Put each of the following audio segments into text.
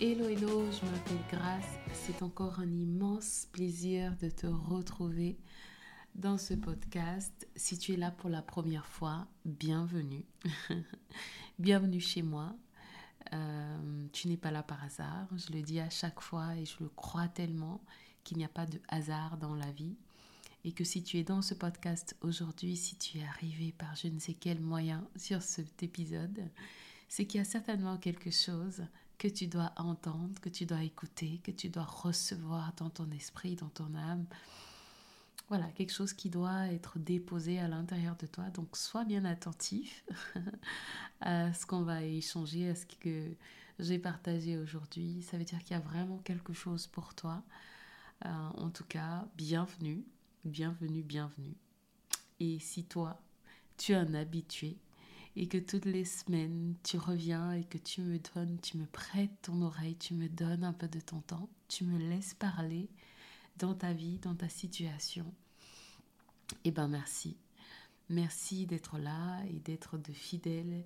Hello, hello, je m'appelle Grace. C'est encore un immense plaisir de te retrouver dans ce podcast. Si tu es là pour la première fois, bienvenue. bienvenue chez moi. Euh, tu n'es pas là par hasard. Je le dis à chaque fois et je le crois tellement qu'il n'y a pas de hasard dans la vie. Et que si tu es dans ce podcast aujourd'hui, si tu es arrivé par je ne sais quel moyen sur cet épisode, c'est qu'il y a certainement quelque chose que tu dois entendre, que tu dois écouter, que tu dois recevoir dans ton esprit, dans ton âme. Voilà, quelque chose qui doit être déposé à l'intérieur de toi. Donc, sois bien attentif à ce qu'on va échanger, à ce que j'ai partagé aujourd'hui. Ça veut dire qu'il y a vraiment quelque chose pour toi. Euh, en tout cas, bienvenue, bienvenue, bienvenue. Et si toi, tu es un habitué et que toutes les semaines tu reviens et que tu me donnes, tu me prêtes ton oreille, tu me donnes un peu de ton temps, tu me laisses parler dans ta vie, dans ta situation. Eh ben merci. Merci d'être là et d'être de fidèles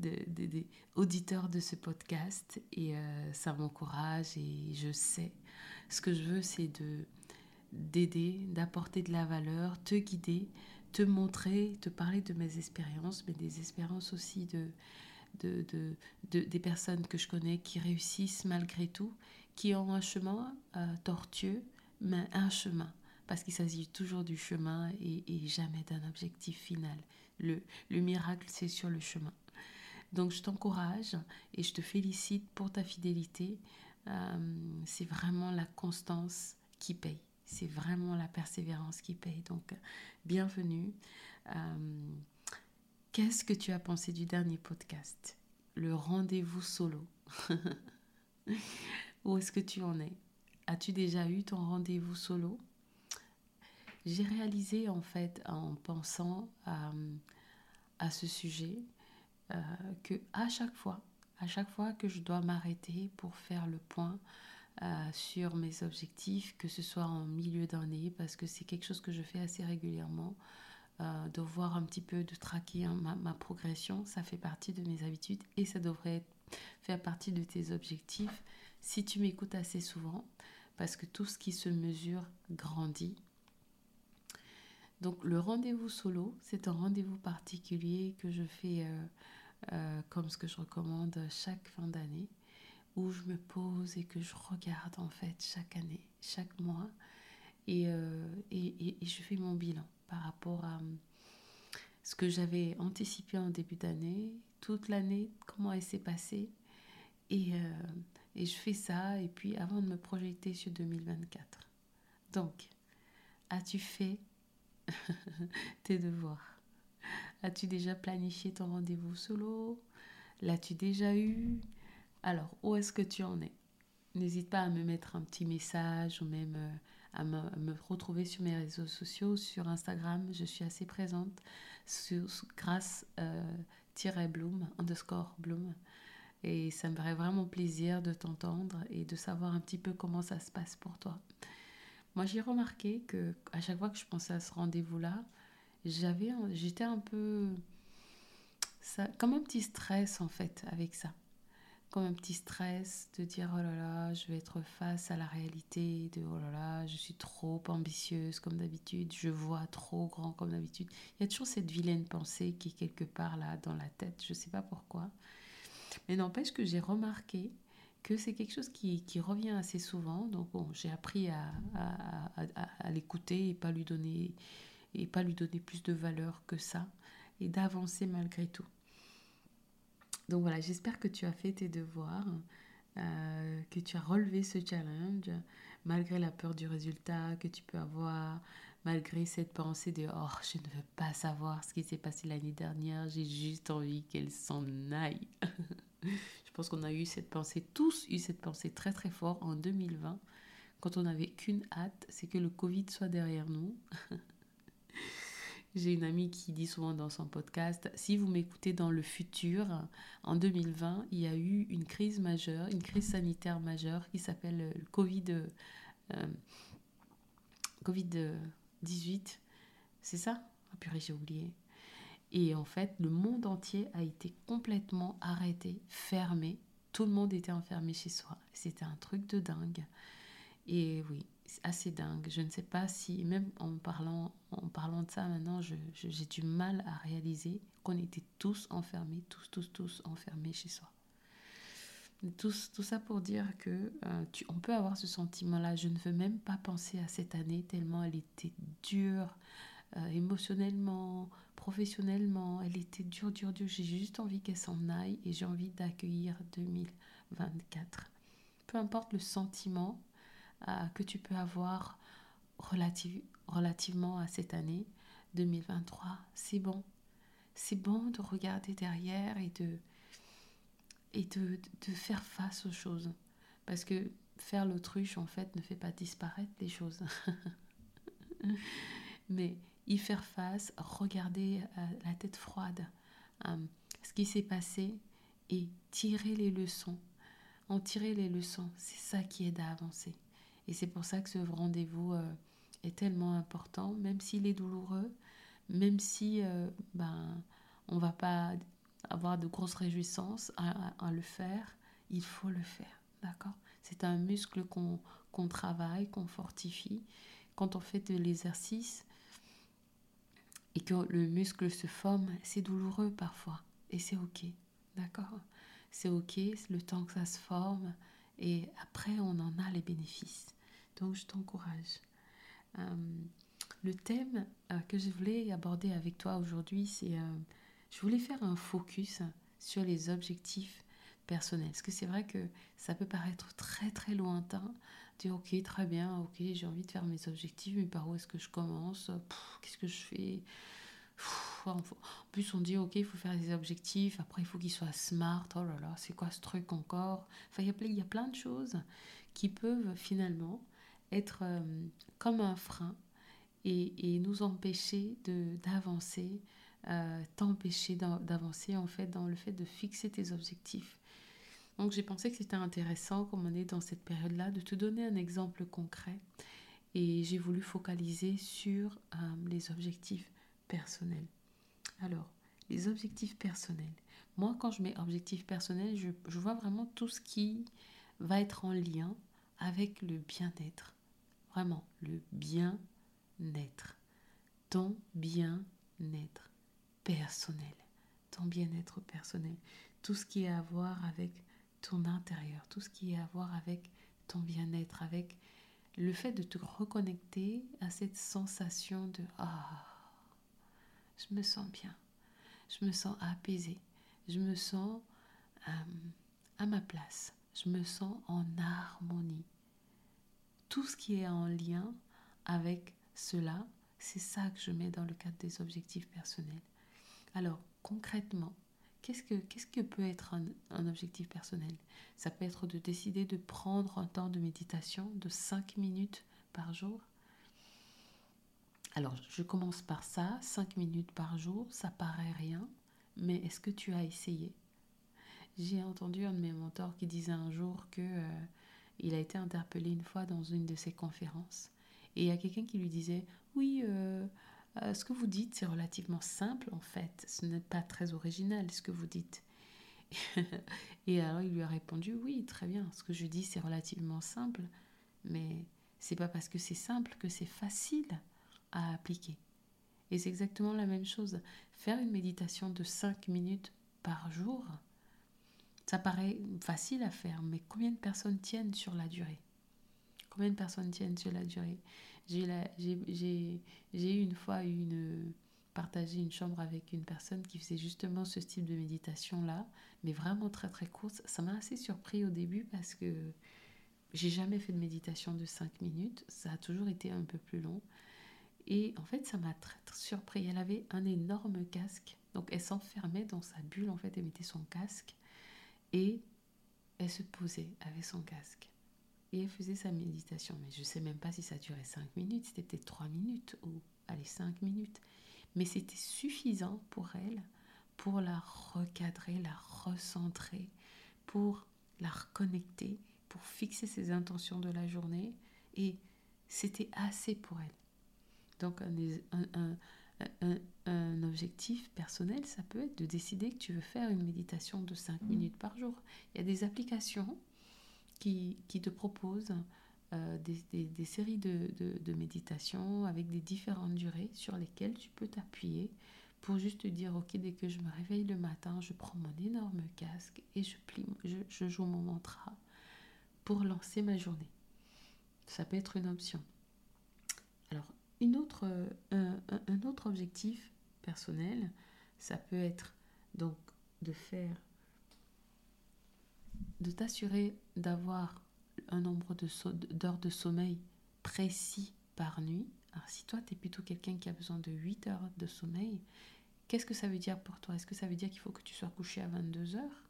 de, auditeurs de ce podcast et euh, ça m'encourage et je sais. Ce que je veux, c'est de d'aider, d'apporter de la valeur, te guider te montrer, te parler de mes expériences, mais des expériences aussi de, de, des personnes que je connais qui réussissent malgré tout, qui ont un chemin euh, tortueux, mais un chemin, parce qu'il s'agit toujours du chemin et, jamais d'un objectif final. Le, le miracle, c'est sur le chemin. Donc je t'encourage et je te félicite pour ta fidélité. Euh, c'est vraiment la constance qui paye. C'est vraiment la persévérance qui paye. Donc, bienvenue. Euh, qu'est-ce que tu as pensé du dernier podcast? Le rendez-vous solo. Où est-ce que tu en es? As-tu déjà eu ton rendez-vous solo? J'ai réalisé en fait en pensant à, à ce sujet euh, que à chaque fois, à chaque fois que je dois m'arrêter pour faire le point euh, sur mes objectifs, que ce soit en milieu d'année, parce que c'est quelque chose que je fais assez régulièrement, euh, de voir un petit peu, de traquer hein, ma, progression, ça fait partie de mes habitudes et ça devrait faire partie de tes objectifs si tu m'écoutes assez souvent, parce que tout ce qui se mesure grandit. Donc le rendez-vous solo, c'est un rendez-vous particulier que je fais euh, comme ce que je recommande chaque fin d'année où je me pose et que je regarde en fait chaque année, chaque mois, et, euh, et, je fais mon bilan par rapport à hum, ce que j'avais anticipé en début d'année, toute l'année, comment elle s'est passée, et, euh, et je fais ça, et puis avant de me projeter sur 2024. Donc, as-tu fait tes devoirs? As-tu déjà planifié ton rendez-vous solo? L'as-tu déjà eu? Alors, où est-ce que tu en es? N'hésite pas à me mettre un petit message ou même euh, à me, retrouver sur mes réseaux sociaux, sur Instagram. Je suis assez présente sur, grâce euh, bloom, underscore bloom. Et ça me ferait vraiment plaisir de t'entendre et de savoir un petit peu comment ça se passe pour toi. Moi, j'ai remarqué que à chaque fois que je pensais à ce rendez-vous-là, j'avais, j'étais un peu, ça, comme un petit stress en fait avec ça comme un petit stress de dire oh là là, je vais être face à la réalité, de oh là là, je suis trop ambitieuse comme d'habitude, je vois trop grand comme d'habitude. Il y a toujours cette vilaine pensée qui est quelque part là dans la tête, je ne sais pas pourquoi. Mais n'empêche que j'ai remarqué que c'est quelque chose qui, qui, revient assez souvent. Donc bon, j'ai appris à, à, à, à l'écouter et pas lui donner et pas lui donner plus de valeur que ça et d'avancer malgré tout. Donc voilà, j'espère que tu as fait tes devoirs, euh, que tu as relevé ce challenge malgré la peur du résultat que tu peux avoir, malgré cette pensée de oh je ne veux pas savoir ce qui s'est passé l'année dernière, j'ai juste envie qu'elle s'en aille. je pense qu'on a eu cette pensée, tous eu cette pensée très très fort en 2020, quand on n'avait qu'une hâte, c'est que le Covid soit derrière nous. J'ai une amie qui dit souvent dans son podcast, si vous m'écoutez dans le futur, en 2020, il y a eu une crise majeure, une crise sanitaire majeure qui s'appelle le Covid, euh, Covid 18. C'est ça? Ah purée, j'ai oublié. Et en fait, le monde entier a été complètement arrêté, fermé. Tout le monde était enfermé chez soi. C'était un truc de dingue. Et oui, assez dingue. Je ne sais pas si, même en parlant, en parlant de ça maintenant, j'ai du mal à réaliser qu'on était tous enfermés, tous, tous, tous enfermés chez soi. Tout, tout ça pour dire que euh, tu, on peut avoir ce sentiment-là. Je ne veux même pas penser à cette année tellement elle était dure euh, émotionnellement, professionnellement. Elle était dure, dure, dure. J'ai juste envie qu'elle s'en aille et j'ai envie d'accueillir 2024. Peu importe le sentiment, que tu peux avoir relative, relativement à cette année 2023. C'est bon. C'est bon de regarder derrière et de, et de faire face aux choses. Parce que faire l'autruche, en fait, ne fait pas disparaître les choses. Mais y faire face, regarder euh, la tête froide, euh, ce qui s'est passé et tirer les leçons. En tirer les leçons, c'est ça qui aide à avancer. Et c'est pour ça que ce rendez-vous euh, est tellement important, même s'il est douloureux, même si euh, ben, on ne va pas avoir de grosses réjouissances à, le faire, il faut le faire. D'accord? C'est un muscle qu'on travaille, qu'on fortifie. Quand on fait de l'exercice et que le muscle se forme, c'est douloureux parfois. Et c'est OK. D'accord? C'est OK, le temps que ça se forme. Et après, on en a les bénéfices. Donc, je t'encourage. Euh, le thème euh, que je voulais aborder avec toi aujourd'hui, c'est... Euh, je voulais faire un focus sur les objectifs personnels. Parce que c'est vrai que ça peut paraître très très lointain. Dire ok, très bien, ok, j'ai envie de faire mes objectifs, mais par où est-ce que je commence? Qu'est-ce que je fais? En plus, on dit, ok, il faut faire des objectifs, après, il faut qu'ils soient smart. Oh là là, c'est quoi ce truc encore? Enfin, il y, a plein de choses qui peuvent finalement être euh, comme un frein et, nous empêcher d'avancer, euh, t'empêcher d'avancer en fait dans le fait de fixer tes objectifs. Donc j'ai pensé que c'était intéressant, comme on est dans cette période-là, de te donner un exemple concret. Et j'ai voulu focaliser sur euh, les objectifs personnels. Alors, les objectifs personnels. Moi, quand je mets objectifs personnels, je, vois vraiment tout ce qui va être en lien avec le bien-être. Vraiment, le bien-être. Ton bien-être personnel. Ton bien-être personnel. Tout ce qui est à voir avec ton intérieur. Tout ce qui est à voir avec ton bien-être. Avec le fait de te reconnecter à cette sensation de Ah, je me sens bien. Je me sens apaisée. Je me sens euh, à ma place. Je me sens en harmonie. Tout ce qui est en lien avec cela, c'est ça que je mets dans le cadre des objectifs personnels. Alors, concrètement, qu'est-ce que, peut être un, un, objectif personnel? Ça peut être de décider de prendre un temps de méditation de 5 minutes par jour? Alors, je commence par ça, 5 minutes par jour, ça paraît rien, mais est-ce que tu as essayé? J'ai entendu un de mes mentors qui disait un jour que euh, il a été interpellé une fois dans une de ses conférences et il y a quelqu'un qui lui disait oui euh, euh, ce que vous dites c'est relativement simple en fait. Ce n'est pas très original ce que vous dites et alors il lui a répondu oui très bien. Ce que je dis c'est relativement simple mais c'est pas parce que c'est simple que c'est facile appliquer et c'est exactement la même chose faire une méditation de 5 minutes par jour Ça paraît facile à faire, mais combien de personnes tiennent sur la durée? Combien de personnes tiennent sur la durée? J'ai eu une fois une, partagé une chambre avec une personne qui faisait justement ce type de méditation-là, mais vraiment très très courte. Ça m'a assez surpris au début parce que j'ai jamais fait de méditation de 5 minutes. Ça a toujours été un peu plus long. Et en fait, ça m'a très, surpris. Elle avait un énorme casque. Donc, elle s'enfermait dans sa bulle. En fait, elle mettait son casque. Et elle se posait avec son casque. Et elle faisait sa méditation. Mais je ne sais même pas si ça durait 5 minutes. C'était peut-être 3 minutes ou, allez, 5 minutes. Mais c'était suffisant pour elle pour la recadrer, la recentrer, pour la reconnecter, pour fixer ses intentions de la journée. Et c'était assez pour elle. Donc un, un, objectif personnel, ça peut être de décider que tu veux faire une méditation de 5 mm. minutes par jour. Il y a des applications qui, qui te proposent euh, des, des, séries de, de, de méditations avec des différentes durées sur lesquelles tu peux t'appuyer pour juste te dire, ok, dès que je me réveille le matin, je prends mon énorme casque et je, plie, je, je joue mon mantra pour lancer ma journée. Ça peut être une option. Un, un, autre objectif personnel, ça peut être donc de faire, de t'assurer d'avoir un nombre d'heures de, sommeil précis par nuit. Alors si toi, tu es plutôt quelqu'un qui a besoin de 8 heures de sommeil, qu'est-ce que ça veut dire pour toi? Est-ce que ça veut dire qu'il faut que tu sois couché à 22 heures?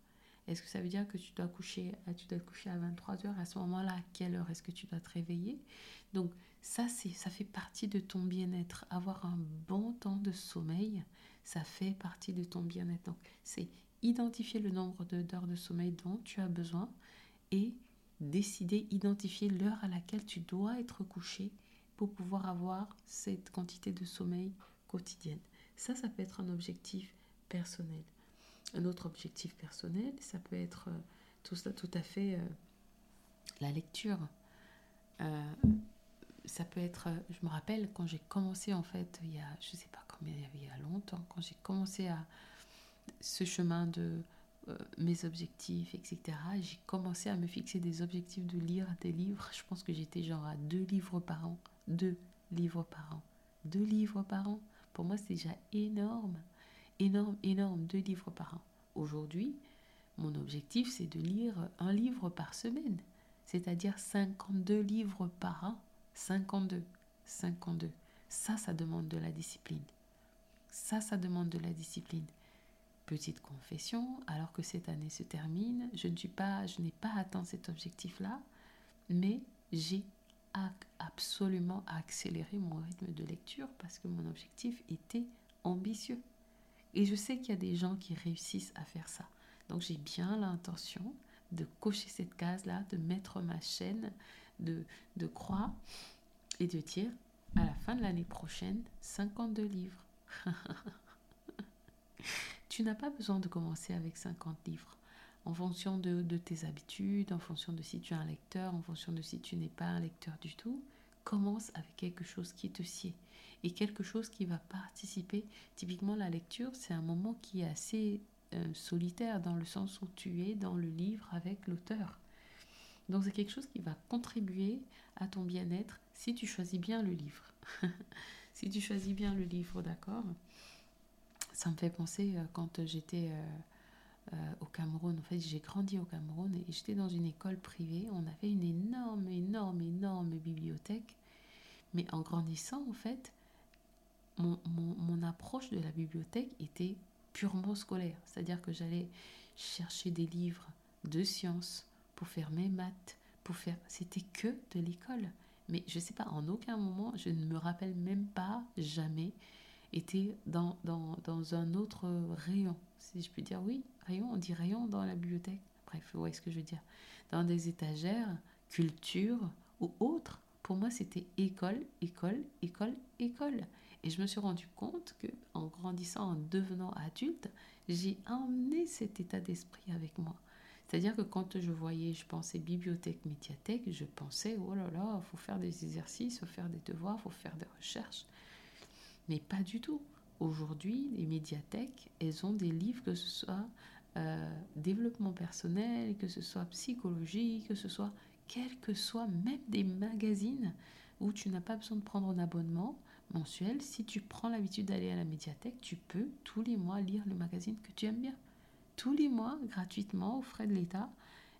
Est-ce que ça veut dire que tu dois coucher, tu dois te coucher à 23 heures À ce moment-là, à quelle heure est-ce que tu dois te réveiller? Donc ça, ça fait partie de ton bien-être. Avoir un bon temps de sommeil, ça fait partie de ton bien-être. Donc c'est identifier le nombre d'heures de sommeil dont tu as besoin et décider, identifier l'heure à laquelle tu dois être couché pour pouvoir avoir cette quantité de sommeil quotidienne. Ça, ça peut être un objectif personnel. Un autre objectif personnel, ça peut être euh, tout, tout à fait euh, la lecture. Euh, ça peut être, je me rappelle quand j'ai commencé en fait, il y a, je sais pas combien il y a longtemps, quand j'ai commencé à ce chemin de mes objectifs, etc. J'ai commencé à me fixer des objectifs de lire des livres. Je pense que j'étais genre à deux livres par an. Deux livres par an. Deux livres par an. Pour moi, c'est déjà énorme. Énorme, énorme. Deux livres par an. Aujourd'hui, mon objectif, c'est de lire un livre par semaine. C'est-à-dire 52 livres par an. 52. 52. Ça, ça demande de la discipline. Ça, ça demande de la discipline. Petite confession, alors que cette année se termine, je ne suis pas, je n'ai pas atteint cet objectif-là, mais j'ai absolument accéléré mon rythme de lecture parce que mon objectif était ambitieux. Et je sais qu'il y a des gens qui réussissent à faire ça. Donc j'ai bien l'intention de cocher cette case-là, de mettre ma chaîne de, de croix et de dire à la fin de l'année prochaine 52 livres. Tu n'as pas besoin de commencer avec 50 livres. En fonction de, tes habitudes, en fonction de si tu es un lecteur, en fonction de si tu n'es pas un lecteur du tout, commence avec quelque chose qui te sied et quelque chose qui va participer. Typiquement, la lecture, c'est un moment qui est assez euh, solitaire dans le sens où tu es dans le livre avec l'auteur. Donc c'est quelque chose qui va contribuer à ton bien-être si tu choisis bien le livre. si tu choisis bien le livre, d'accord? Ça me fait penser euh, quand j'étais euh, au Cameroun. En fait, j'ai grandi au Cameroun et j'étais dans une école privée. On avait une énorme, énorme, énorme bibliothèque. Mais en grandissant, en fait, mon, approche de la bibliothèque était purement scolaire. C'est-à-dire que j'allais chercher des livres de sciences pour faire mes maths, pour faire... C'était que de l'école. Mais je ne sais pas, en aucun moment, je ne me rappelle même pas jamais était dans, dans, dans, un autre rayon, si je peux dire oui, rayon, on dit rayon dans la bibliothèque. Bref, vous voyez ce que je veux dire. Dans des étagères, culture ou autre, pour moi c'était école, école, école, école. Et je me suis rendu compte que en grandissant, en devenant adulte, j'ai emmené cet état d'esprit avec moi. C'est-à-dire que quand je voyais, je pensais bibliothèque, médiathèque, je pensais, oh là là, faut faire des exercices, faut faire des devoirs, faut faire des recherches. Mais pas du tout. Aujourd'hui, les médiathèques, elles ont des livres, que ce soit euh, développement personnel, que ce soit psychologie, que ce soit quel que soit, même des magazines où tu n'as pas besoin de prendre un abonnement mensuel. Si tu prends l'habitude d'aller à la médiathèque, tu peux tous les mois lire le magazine que tu aimes bien. Tous les mois, gratuitement, aux frais de l'État,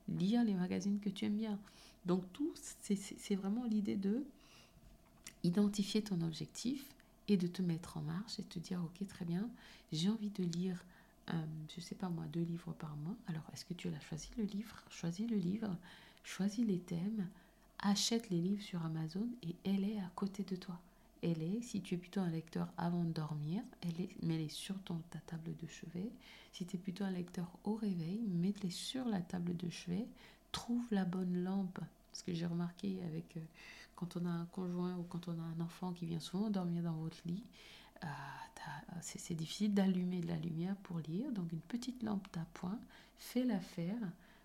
lire les magazines que tu aimes bien. Donc tout, c'est vraiment l'idée de identifier ton objectif et de te mettre en marche et te dire, ok, très bien, j'ai envie de lire, euh, je sais pas moi, deux livres par mois. Alors, est-ce que tu as choisi le livre? Choisis le livre, choisis les thèmes, achète les livres sur Amazon et elle est à côté de toi. Elle est, si tu es plutôt un lecteur avant de dormir, elle est, mets-les sur ton, ta table de chevet. Si tu es plutôt un lecteur au réveil, mets-les sur la table de chevet. Trouve la bonne lampe. Parce que j'ai remarqué avec euh, quand on a un conjoint ou quand on a un enfant qui vient souvent dormir dans votre lit, euh, c'est difficile d'allumer de la lumière pour lire. Donc une petite lampe d'appoint fait l'affaire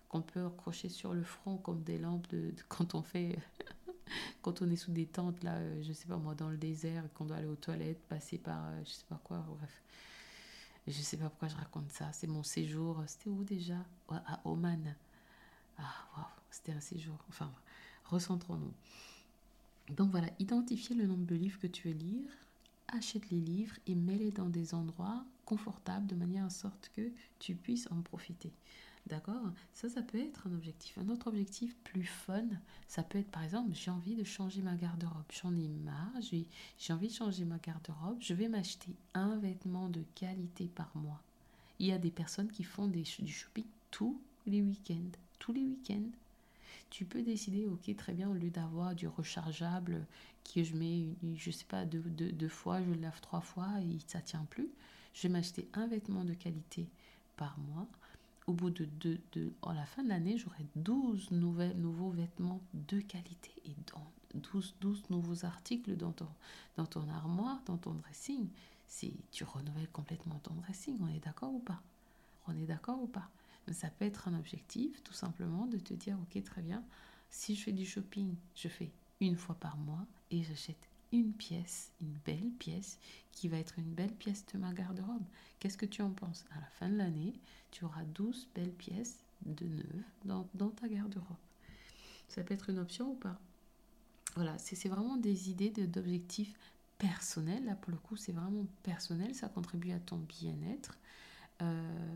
qu'on peut accrocher sur le front comme des lampes de, quand on fait quand on est sous des tentes là euh, je sais pas moi dans le désert qu'on doit aller aux toilettes passer par euh, je sais pas quoi bref. Je sais pas pourquoi je raconte ça. C'est mon séjour. C'était où déjà? À Oman. Ah c'était un séjour. Enfin recentrons-nous. Donc voilà identifier le nombre de livres que tu veux lire achète les livres et mets-les dans des endroits confortables de manière à sorte que tu puisses en profiter D'accord Ça, ça peut être un objectif. Un autre objectif plus fun, ça peut être par exemple, j'ai envie de changer ma garde-robe. J'en ai marre, j'ai envie de changer ma garde-robe. Je vais m'acheter un vêtement de qualité par mois. Il y a des personnes qui font du shopping tous les week-ends. Tous les week-ends. Tu peux décider, ok, très bien, au lieu d'avoir du rechargeable que je mets, je sais pas, deux, deux fois, je le lave trois fois et ça tient plus. Je vais m'acheter un vêtement de qualité par mois au bout de, de, de la fin de l'année, j'aurai 12 nouvelles, nouveaux vêtements de qualité et dans 12, 12 nouveaux articles dans ton, dans ton armoire, dans ton dressing. Si tu renouvelles complètement ton dressing, on est d'accord ou pas? On est d'accord ou pas? Ça peut être un objectif, tout simplement, de te dire, ok, très bien, si je fais du shopping, je fais une fois par mois et j'achète une pièce, une belle pièce, qui va être une belle pièce de ma garde-robe. Qu'est-ce que tu en penses? À la fin de l'année, tu auras 12 belles pièces de neuves dans, dans ta garde-robe. Ça peut être une option ou pas? Voilà, c'est vraiment des idées d'objectifs personnels. Là, pour le coup, c'est vraiment personnel. Ça contribue à ton bien-être. Euh,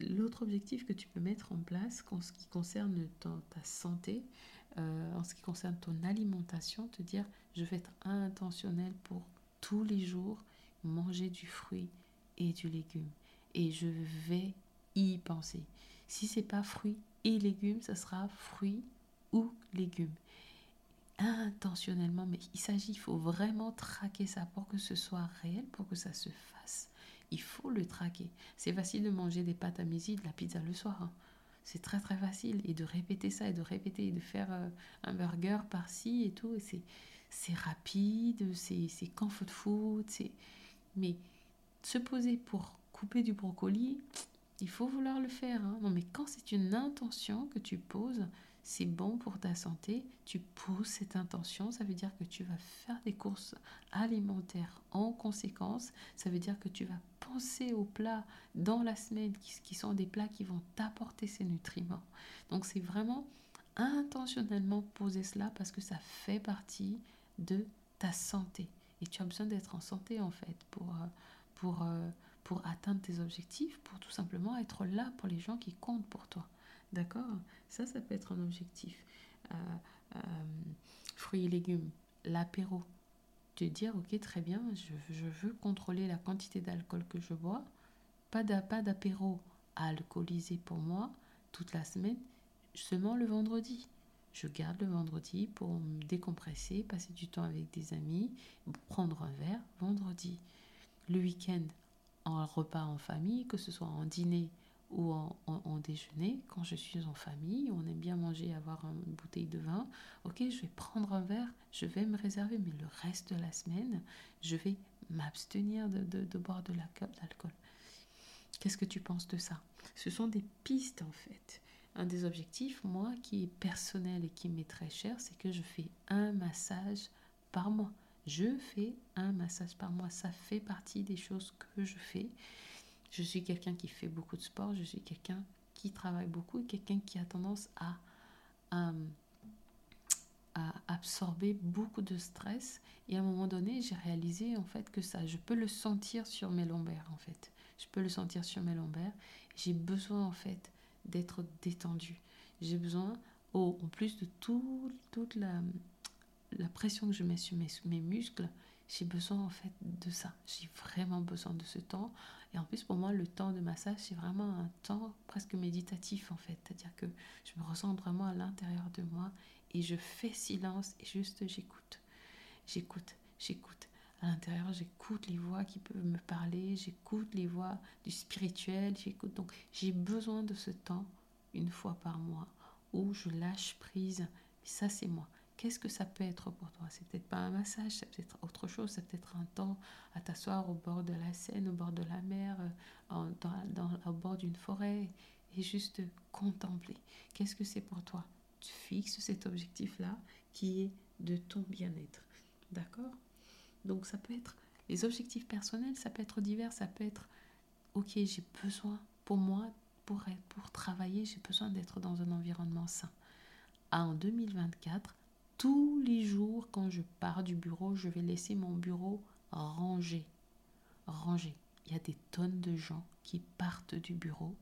l'autre objectif que tu peux mettre en place en ce qui concerne ta santé, euh, en ce qui concerne ton alimentation, te dire je vais être intentionnel pour tous les jours manger du fruit et du légume. Et je vais y penser. Si c'est pas fruit et légumes, ça sera fruit ou légumes. Intentionnellement, mais il s'agit, il faut vraiment traquer ça pour que ce soit réel, pour que ça se fasse. Il faut le traquer. C'est facile de manger des pâtes à midi, de la pizza le soir. Hein. C'est très très facile. Et de répéter ça, et de répéter, et de faire euh, un burger par-ci et tout. Et c'est rapide, c'est comfort food. Mais se poser pour couper du brocoli, il faut vouloir le faire. Hein. Non, mais quand c'est une intention que tu poses, c'est bon pour ta santé, tu poses cette intention, ça veut dire que tu vas faire des courses alimentaires en conséquence, ça veut dire que tu vas penser aux plats dans la semaine qui, sont des plats qui vont t'apporter ces nutriments. Donc c'est vraiment intentionnellement poser cela parce que ça fait partie de ta santé. Et tu as besoin d'être en santé en fait pour, euh, pour, euh, pour atteindre tes objectifs, pour tout simplement être là pour les gens qui comptent pour toi. D'accord Ça, ça peut être un objectif. Euh, fruits et légumes, l'apéro, te dire, ok, très bien, je, veux contrôler la quantité d'alcool que je bois, pas d'apéro alcoolisé pour moi toute la semaine, seulement le vendredi. Je garde le vendredi pour me décompresser, passer du temps avec des amis, prendre un verre vendredi. Le week-end, en repas en famille, que ce soit en dîner ou en, déjeuner, quand je suis en famille, on aime bien manger, avoir une bouteille de vin, ok, je vais prendre un verre, je vais me réserver, mais le reste de la semaine, je vais m'abstenir de, de, boire de l'alcool. Qu'est-ce que tu penses de ça? Ce sont des pistes en fait. Un des objectifs, moi, qui est personnel et qui m'est très cher, c'est que je fais un massage par mois. Je fais un massage par mois. Ça fait partie des choses que je fais Je suis quelqu'un qui fait beaucoup de sport, je suis quelqu'un qui travaille beaucoup quelqu'un qui a tendance à, à, absorber beaucoup de stress. Et à un moment donné, j'ai réalisé en fait que ça, je peux le sentir sur mes lombaires en fait. Je peux le sentir sur mes lombaires. J'ai besoin en fait d'être détendu. J'ai besoin, oh, en plus de tout, toute la, la pression que je mets sur mes muscles, j'ai besoin en fait de ça. J'ai vraiment besoin de ce temps. Et en plus, pour moi, le temps de massage, c'est vraiment un temps presque méditatif en fait. C'est-à-dire que je me ressens vraiment à l'intérieur de moi et je fais silence et juste j'écoute. J'écoute, j'écoute. À l'intérieur, j'écoute les voix qui peuvent me parler, j'écoute les voix du spirituel, j'écoute. Donc, j'ai besoin de ce temps une fois par mois où je lâche prise. Ça, c'est moi. Qu'est-ce que ça peut être pour toi? C'est peut-être pas un massage, c'est peut-être autre chose, c'est peut-être un temps à t'asseoir au bord de la Seine, au bord de la mer, euh, dans, au bord d'une forêt et juste contempler. Qu'est-ce que c'est pour toi? Tu fixes cet objectif-là qui est de ton bien-être. D'accord? Donc ça peut être les objectifs personnels, ça peut être divers, ça peut être ok, j'ai besoin pour moi, pour, pour travailler, j'ai besoin d'être dans un environnement sain. En 2024, tous les jours, quand je pars du bureau, je vais laisser mon bureau rangé. Rangé. Il y a des tonnes de gens qui partent du bureau.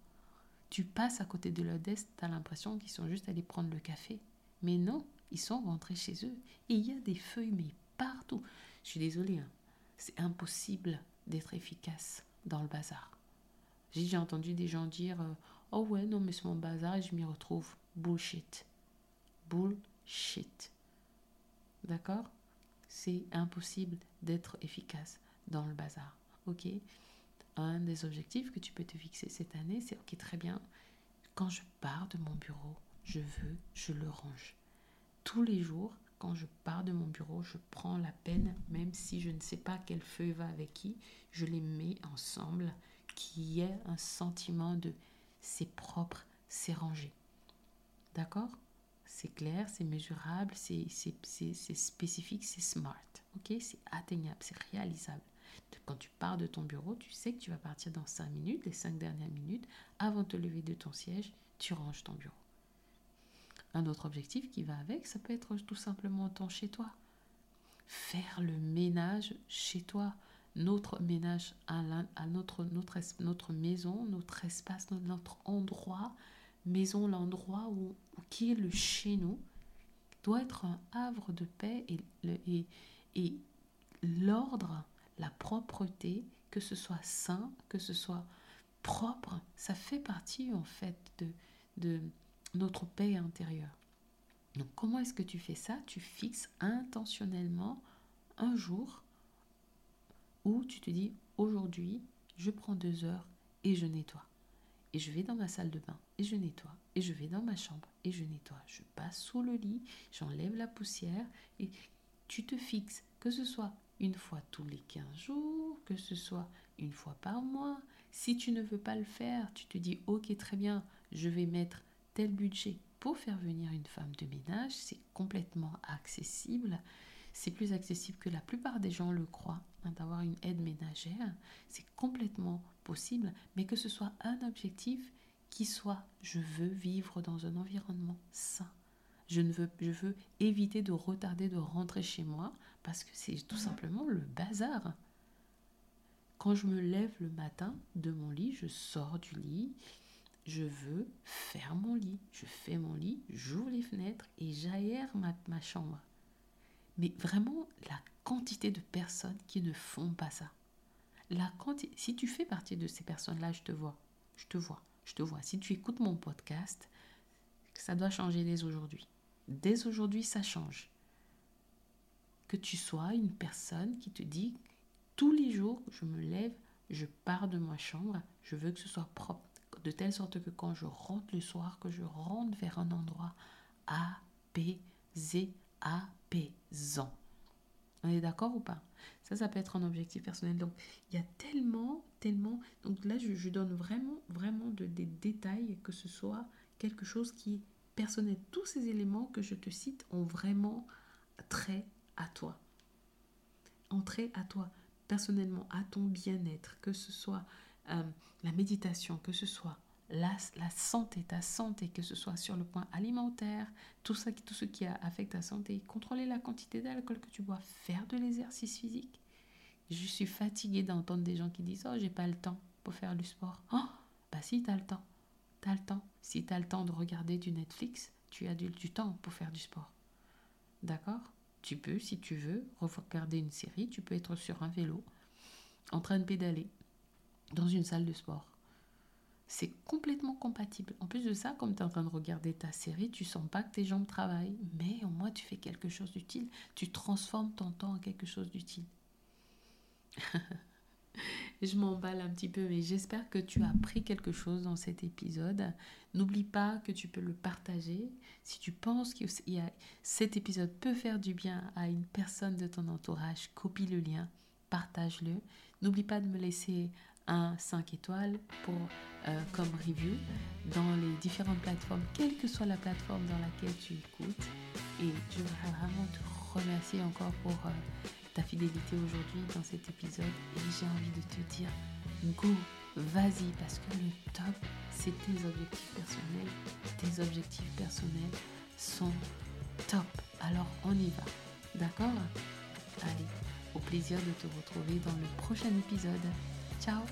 Tu passes à côté de leur desk, tu as l'impression qu'ils sont juste allés prendre le café. Mais non, ils sont rentrés chez eux. Et il y a des feuilles, mais partout. Je suis désolée, hein. c'est impossible d'être efficace dans le bazar. J'ai entendu des gens dire euh, Oh ouais, non, mais c'est mon bazar et je m'y retrouve. Bullshit. Bullshit. D'accord? C'est impossible d'être efficace dans le bazar. Ok? Un des objectifs que tu peux te fixer cette année, c'est ok, très bien. Quand je pars de mon bureau, je veux, je le range. Tous les jours, quand je pars de mon bureau, je prends la peine, même si je ne sais pas quelle feuille va avec qui, je les mets ensemble, qu'il y ait un sentiment de c'est propre, c'est rangé. D'accord? C'est clair, c'est mesurable, c'est spécifique, c'est smart. Ok, c'est atteignable, c'est réalisable. Quand tu pars de ton bureau, tu sais que tu vas partir dans 5 minutes, les 5 dernières minutes, avant de te lever de ton siège, tu ranges ton bureau. Un autre objectif qui va avec, ça peut être tout simplement ton chez toi. Faire le ménage chez toi. Notre ménage à, notre, notre, notre maison, notre espace, notre endroit maison, l'endroit où, qui est le chez nous, doit être un havre de paix et, et, et l'ordre, la propreté, que ce soit sain, que ce soit propre, ça fait partie en fait de, de notre paix intérieure. Donc comment est-ce que tu fais ça? Tu fixes intentionnellement un jour où tu te dis aujourd'hui, je prends deux heures et je nettoie et je vais dans ma salle de bain et je nettoie et je vais dans ma chambre et je nettoie. Je passe sous le lit, j'enlève la poussière et tu te fixes que ce soit une fois tous les 15 jours, que ce soit une fois par mois. Si tu ne veux pas le faire, tu te dis OK très bien, je vais mettre tel budget pour faire venir une femme de ménage, c'est complètement accessible. C'est plus accessible que la plupart des gens le croient, hein, d'avoir une aide ménagère. C'est complètement mais que ce soit un objectif qui soit je veux vivre dans un environnement sain. Je, ne veux, je veux éviter de retarder de rentrer chez moi parce que c'est tout simplement le bazar. Quand je me lève le matin de mon lit, je sors du lit, je veux faire mon lit. Je fais mon lit, j'ouvre les fenêtres et j'aère ma chambre. Mais vraiment, la quantité de personnes qui ne font pas ça. Si tu fais partie de ces personnes-là, je te vois. Je te vois. Je te vois. Si tu écoutes mon podcast, ça doit changer dès aujourd'hui. Dès aujourd'hui, ça change. Que tu sois une personne qui te dit tous les jours, je me lève, je pars de ma chambre, je veux que ce soit propre, de telle sorte que quand je rentre le soir, que je rentre vers un endroit apaisé, apaisant. On est d'accord ou pas? Ça, ça peut être un objectif personnel. Donc, il y a tellement, tellement... Donc là, je, donne vraiment, vraiment de, des détails, que ce soit quelque chose qui est personnel. Tous ces éléments que je te cite ont vraiment trait à toi. En trait à toi, personnellement, à ton bien-être, que ce soit euh, la méditation, que ce soit la, la, santé, ta santé, que ce soit sur le point alimentaire, tout, ça, tout ce qui affecte ta santé, contrôler la quantité d'alcool que tu bois, faire de l'exercice physique. Je suis fatiguée d'entendre des gens qui disent Oh, j'ai pas le temps pour faire du sport. Oh, bah si, tu as le temps. Tu as le temps. Si tu as le temps de regarder du Netflix, tu as du temps pour faire du sport. D'accord? Tu peux, si tu veux, regarder une série, tu peux être sur un vélo, en train de pédaler, dans une salle de sport. C'est complètement compatible. En plus de ça, comme tu es en train de regarder ta série, tu sens pas que tes jambes travaillent, mais au moins tu fais quelque chose d'utile. Tu transformes ton temps en quelque chose d'utile. je m'emballe un petit peu, mais j'espère que tu as appris quelque chose dans cet épisode. N'oublie pas que tu peux le partager. Si tu penses que cet épisode peut faire du bien à une personne de ton entourage, copie le lien, partage-le. N'oublie pas de me laisser un 5 étoiles pour, euh, comme review dans les différentes plateformes, quelle que soit la plateforme dans laquelle tu écoutes. Et je voudrais vraiment te remercier encore pour... Euh, ta fidélité aujourd'hui dans cet épisode et j'ai envie de te dire go, vas-y parce que le top c'est tes objectifs personnels. Tes objectifs personnels sont top. Alors on y va. D'accord? Allez, au plaisir de te retrouver dans le prochain épisode. 加我